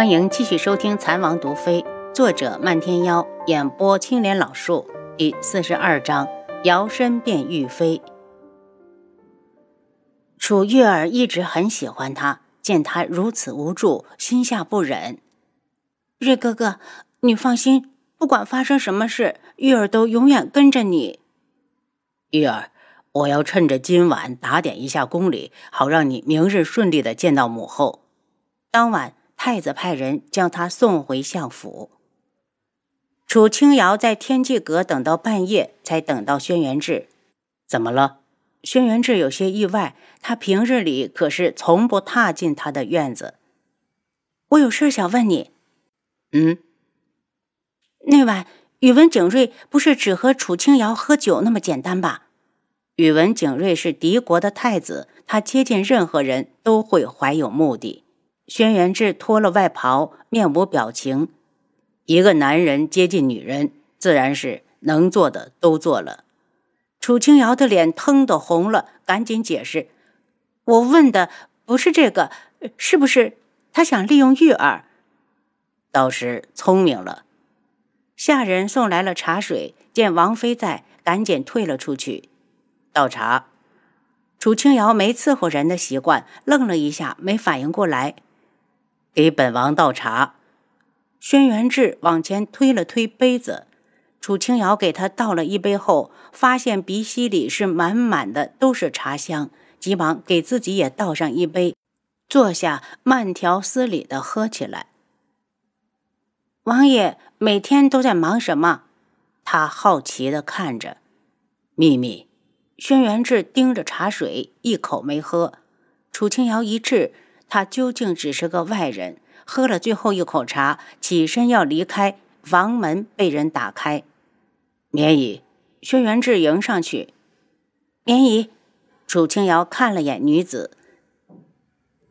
欢迎继续收听《残王毒妃》，作者漫天妖，演播青莲老树，第四十二章：摇身变玉妃。楚月儿一直很喜欢他，见他如此无助，心下不忍。瑞哥哥，你放心，不管发生什么事，玉儿都永远跟着你。玉儿，我要趁着今晚打点一下宫里，好让你明日顺利的见到母后。当晚。太子派人将他送回相府。楚清瑶在天际阁等到半夜，才等到轩辕志。怎么了？轩辕志有些意外，他平日里可是从不踏进他的院子。我有事想问你。嗯。那晚宇文景睿不是只和楚清瑶喝酒那么简单吧？宇文景睿是敌国的太子，他接近任何人都会怀有目的。轩辕志脱了外袍，面无表情。一个男人接近女人，自然是能做的都做了。楚清瑶的脸腾的红了，赶紧解释：“我问的不是这个，是不是他想利用玉儿？”倒是聪明了。下人送来了茶水，见王妃在，赶紧退了出去。倒茶。楚清瑶没伺候人的习惯，愣了一下，没反应过来。给本王倒茶。轩辕志往前推了推杯子，楚清瑶给他倒了一杯后，发现鼻息里是满满的都是茶香，急忙给自己也倒上一杯，坐下慢条斯理的喝起来。王爷每天都在忙什么？他好奇的看着。秘密。轩辕志盯着茶水，一口没喝。楚清瑶一滞。他究竟只是个外人，喝了最后一口茶，起身要离开，房门被人打开。绵姨，轩辕志迎上去。绵姨，楚清瑶看了眼女子。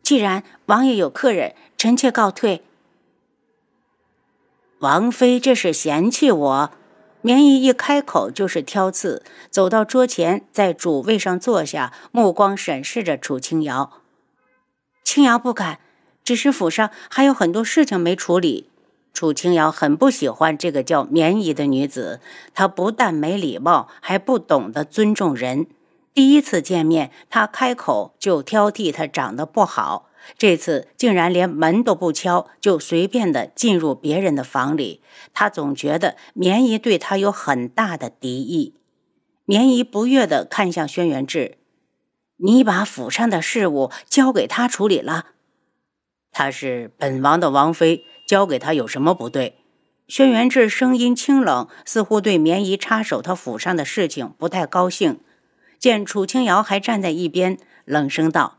既然王爷有客人，臣妾告退。王妃这是嫌弃我？绵姨一开口就是挑刺，走到桌前，在主位上坐下，目光审视着楚清瑶。青瑶不敢，只是府上还有很多事情没处理。楚青瑶很不喜欢这个叫绵姨的女子，她不但没礼貌，还不懂得尊重人。第一次见面，她开口就挑剔她长得不好，这次竟然连门都不敲，就随便的进入别人的房里。她总觉得绵姨对她有很大的敌意。绵姨不悦的看向轩辕志。你把府上的事务交给他处理了，他是本王的王妃，交给他有什么不对？轩辕志声音清冷，似乎对绵姨插手他府上的事情不太高兴。见楚清瑶还站在一边，冷声道：“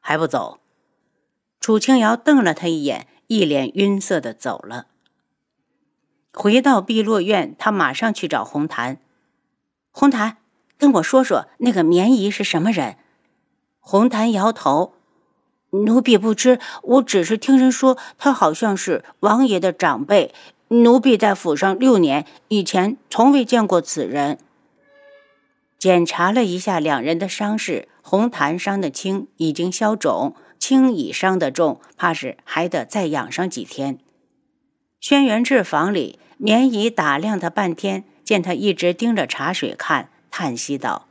还不走？”楚清瑶瞪了他一眼，一脸晕色的走了。回到碧落院，他马上去找红檀。红檀，跟我说说那个绵姨是什么人？红檀摇头：“奴婢不知，我只是听人说他好像是王爷的长辈。奴婢在府上六年，以前从未见过此人。”检查了一下两人的伤势，红檀伤得轻，已经消肿；青乙伤得重，怕是还得再养上几天。轩辕志房里，绵姨打量他半天，见他一直盯着茶水看，叹息道。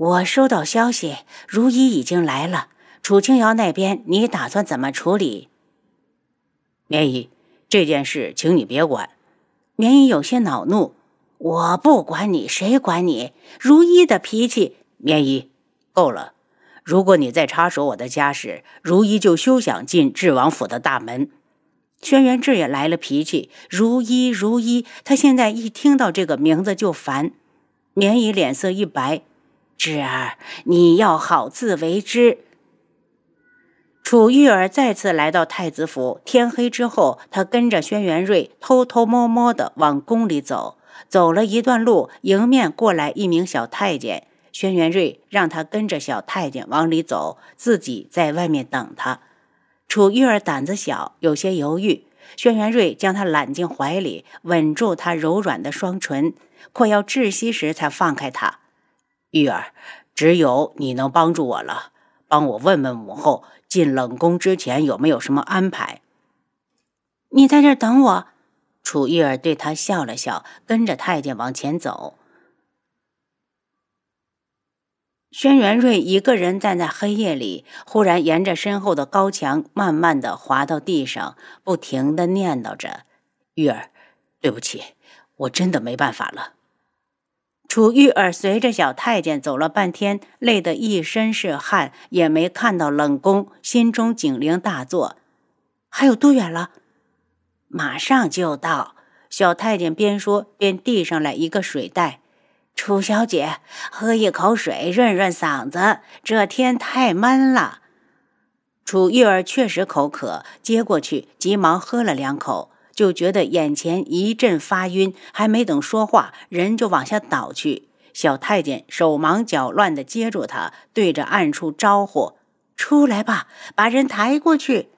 我收到消息，如一已经来了。楚清瑶那边，你打算怎么处理？棉姨，这件事请你别管。棉姨有些恼怒：“我不管你，谁管你？如一的脾气。”棉姨，够了！如果你再插手我的家事，如一就休想进智王府的大门。轩辕志也来了脾气：“如一，如一，他现在一听到这个名字就烦。”棉姨脸色一白。侄儿，你要好自为之。楚玉儿再次来到太子府，天黑之后，他跟着轩辕睿偷偷摸摸的往宫里走。走了一段路，迎面过来一名小太监。轩辕睿让他跟着小太监往里走，自己在外面等他。楚玉儿胆子小，有些犹豫。轩辕睿将她揽进怀里，吻住她柔软的双唇，快要窒息时才放开她。玉儿，只有你能帮助我了。帮我问问母后，进冷宫之前有没有什么安排？你在这等我。楚玉儿对他笑了笑，跟着太监往前走。轩辕瑞一个人站在黑夜里，忽然沿着身后的高墙慢慢的滑到地上，不停的念叨着：“玉儿，对不起，我真的没办法了。”楚玉儿随着小太监走了半天，累得一身是汗，也没看到冷宫，心中警铃大作。还有多远了？马上就到。小太监边说边递上来一个水袋。楚小姐，喝一口水润润嗓子，这天太闷了。楚玉儿确实口渴，接过去，急忙喝了两口。就觉得眼前一阵发晕，还没等说话，人就往下倒去。小太监手忙脚乱地接住他，对着暗处招呼：“出来吧，把人抬过去。”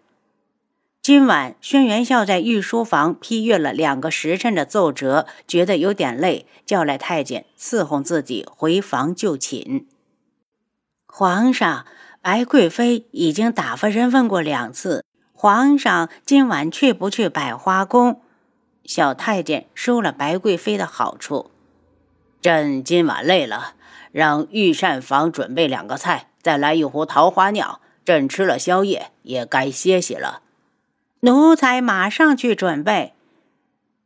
今晚轩辕笑在御书房批阅了两个时辰的奏折，觉得有点累，叫来太监伺候自己回房就寝。皇上，白贵妃已经打发人问过两次。皇上今晚去不去百花宫？小太监收了白贵妃的好处。朕今晚累了，让御膳房准备两个菜，再来一壶桃花酿。朕吃了宵夜，也该歇息了。奴才马上去准备。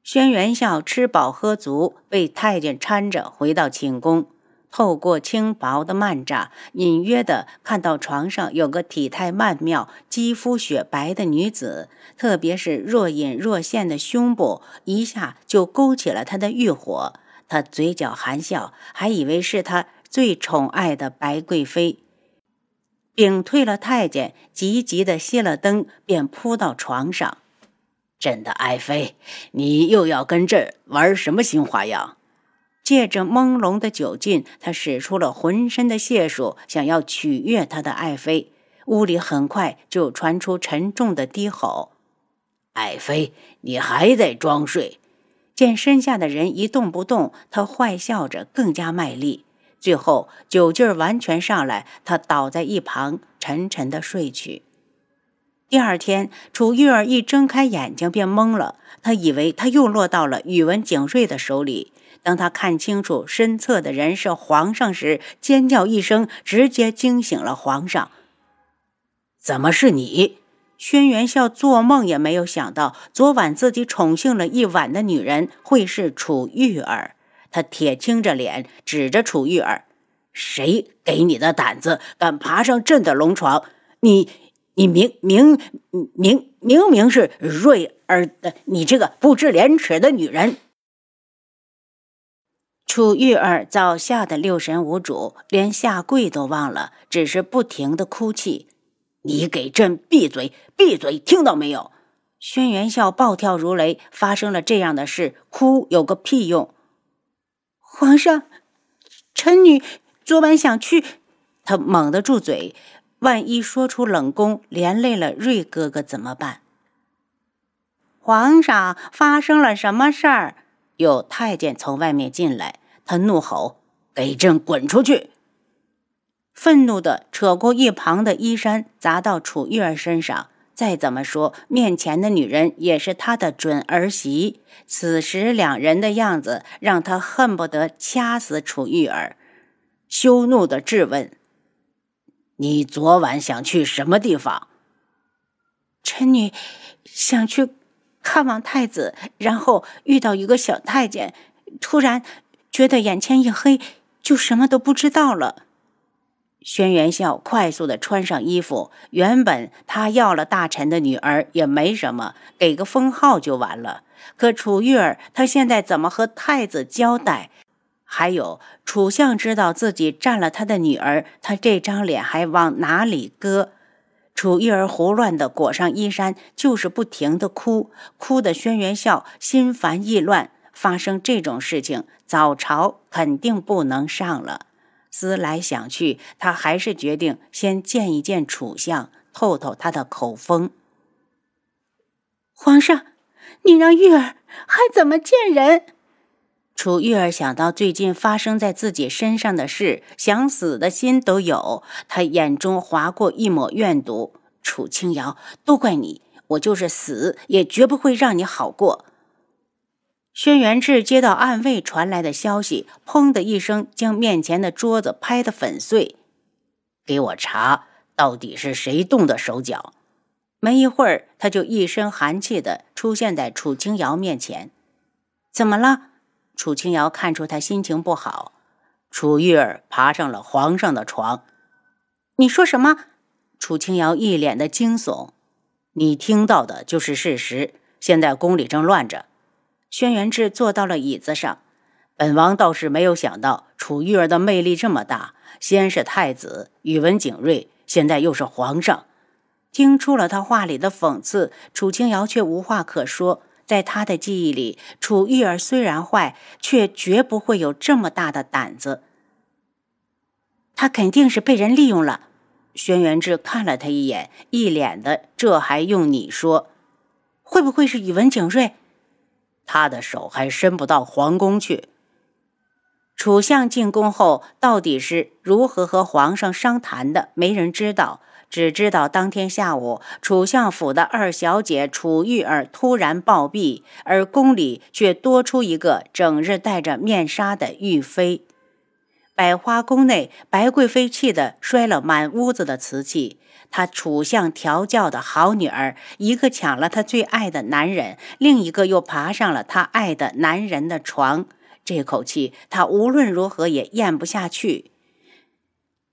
轩辕笑吃饱喝足，被太监搀着回到寝宫。透过轻薄的幔帐，隐约的看到床上有个体态曼妙、肌肤雪白的女子，特别是若隐若现的胸部，一下就勾起了他的欲火。他嘴角含笑，还以为是他最宠爱的白贵妃。屏退了太监，急急的熄了灯，便扑到床上。朕的爱妃，你又要跟朕玩什么新花样？借着朦胧的酒劲，他使出了浑身的解数，想要取悦他的爱妃。屋里很快就传出沉重的低吼：“爱妃，你还在装睡？”见身下的人一动不动，他坏笑着更加卖力。最后酒劲儿完全上来，他倒在一旁，沉沉的睡去。第二天，楚玉儿一睁开眼睛便懵了，她以为她又落到了宇文景睿的手里。当他看清楚身侧的人是皇上时，尖叫一声，直接惊醒了皇上。怎么是你？轩辕笑做梦也没有想到，昨晚自己宠幸了一晚的女人会是楚玉儿。他铁青着脸，指着楚玉儿：“谁给你的胆子，敢爬上朕的龙床？你，你明明明明明明是瑞儿的，你这个不知廉耻的女人！”楚玉儿早吓得六神无主，连下跪都忘了，只是不停的哭泣。你给朕闭嘴！闭嘴！听到没有？轩辕笑暴跳如雷。发生了这样的事，哭有个屁用！皇上，臣女昨晚想去。他猛地住嘴，万一说出冷宫，连累了瑞哥哥怎么办？皇上，发生了什么事儿？有太监从外面进来，他怒吼：“给朕滚出去！”愤怒的扯过一旁的衣衫，砸到楚玉儿身上。再怎么说，面前的女人也是他的准儿媳。此时两人的样子，让他恨不得掐死楚玉儿。羞怒的质问：“你昨晚想去什么地方？”臣女想去。看望太子，然后遇到一个小太监，突然觉得眼前一黑，就什么都不知道了。轩辕笑快速的穿上衣服，原本他要了大臣的女儿也没什么，给个封号就完了。可楚玉儿，他现在怎么和太子交代？还有楚相知道自己占了他的女儿，他这张脸还往哪里搁？楚玉儿胡乱地裹上衣衫，就是不停地哭，哭得轩辕笑心烦意乱。发生这种事情，早朝肯定不能上了。思来想去，他还是决定先见一见楚相，透透他的口风。皇上，你让玉儿还怎么见人？楚玉儿想到最近发生在自己身上的事，想死的心都有。她眼中划过一抹怨毒。楚清瑶，都怪你，我就是死也绝不会让你好过。轩辕志接到暗卫传来的消息，砰的一声将面前的桌子拍得粉碎。给我查，到底是谁动的手脚？没一会儿，他就一身寒气的出现在楚清瑶面前。怎么了？楚清瑶看出他心情不好。楚玉儿爬上了皇上的床。你说什么？楚清瑶一脸的惊悚。你听到的就是事实。现在宫里正乱着。轩辕志坐到了椅子上。本王倒是没有想到楚玉儿的魅力这么大。先是太子宇文景睿，现在又是皇上。听出了他话里的讽刺，楚清瑶却无话可说。在他的记忆里，楚玉儿虽然坏，却绝不会有这么大的胆子。他肯定是被人利用了。轩辕志看了他一眼，一脸的“这还用你说？会不会是宇文景睿？他的手还伸不到皇宫去。”楚相进宫后，到底是如何和皇上商谈的？没人知道，只知道当天下午，楚相府的二小姐楚玉儿突然暴毙，而宫里却多出一个整日戴着面纱的玉妃。百花宫内，白贵妃气得摔了满屋子的瓷器。她楚相调教的好女儿，一个抢了她最爱的男人，另一个又爬上了她爱的男人的床。这口气，他无论如何也咽不下去。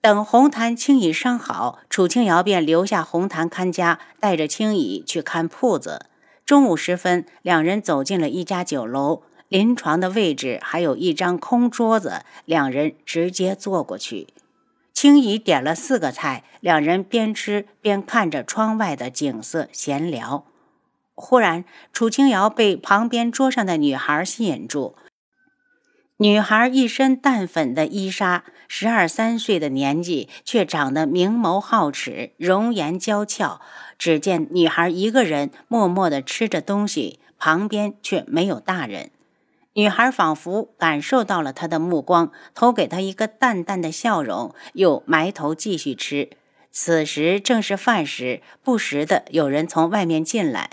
等红檀、青椅伤好，楚清瑶便留下红檀看家，带着青椅去看铺子。中午时分，两人走进了一家酒楼，临床的位置还有一张空桌子，两人直接坐过去。青姨点了四个菜，两人边吃边看着窗外的景色闲聊。忽然，楚清瑶被旁边桌上的女孩吸引住。女孩一身淡粉的衣纱，十二三岁的年纪，却长得明眸皓齿，容颜娇俏。只见女孩一个人默默地吃着东西，旁边却没有大人。女孩仿佛感受到了他的目光，投给他一个淡淡的笑容，又埋头继续吃。此时正是饭时，不时的有人从外面进来。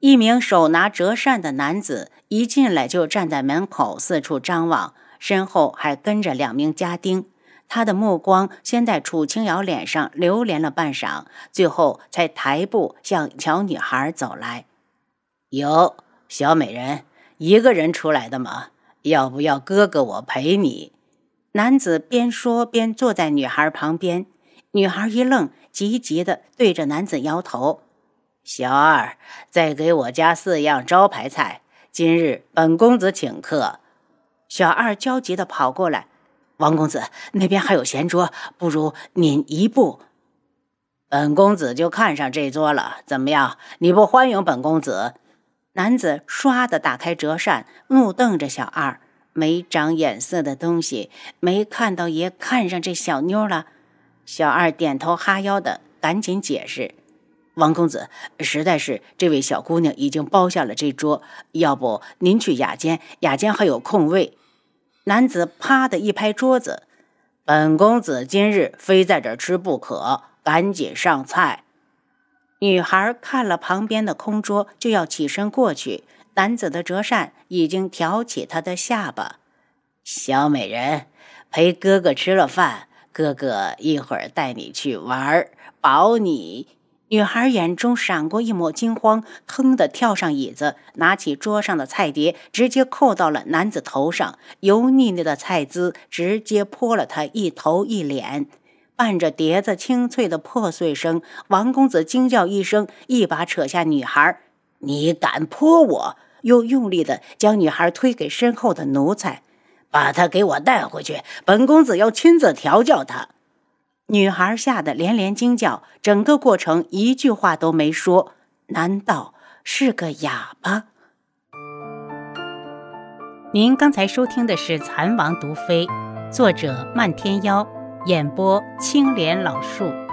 一名手拿折扇的男子一进来就站在门口四处张望，身后还跟着两名家丁。他的目光先在楚清瑶脸上流连了半晌，最后才抬步向小女孩走来。有，小美人，一个人出来的吗？要不要哥哥我陪你？男子边说边坐在女孩旁边。女孩一愣，急急地对着男子摇头。小二，再给我加四样招牌菜。今日本公子请客。小二焦急地跑过来：“王公子，那边还有闲桌，不如您一步。”本公子就看上这桌了。怎么样？你不欢迎本公子？男子唰的打开折扇，怒瞪着小二：“没长眼色的东西，没看到爷看上这小妞了？”小二点头哈腰的，赶紧解释。王公子，实在是这位小姑娘已经包下了这桌，要不您去雅间，雅间还有空位。男子啪的一拍桌子：“本公子今日非在这吃不可，赶紧上菜。”女孩看了旁边的空桌，就要起身过去，男子的折扇已经挑起她的下巴：“小美人，陪哥哥吃了饭，哥哥一会儿带你去玩，保你。”女孩眼中闪过一抹惊慌，腾地跳上椅子，拿起桌上的菜碟，直接扣到了男子头上。油腻腻的菜汁直接泼了他一头一脸，伴着碟子清脆的破碎声，王公子惊叫一声，一把扯下女孩：“你敢泼我！”又用力地将女孩推给身后的奴才：“把她给我带回去，本公子要亲自调教她。”女孩吓得连连惊叫，整个过程一句话都没说。难道是个哑巴？您刚才收听的是《蚕王毒妃》，作者漫天妖，演播青莲老树。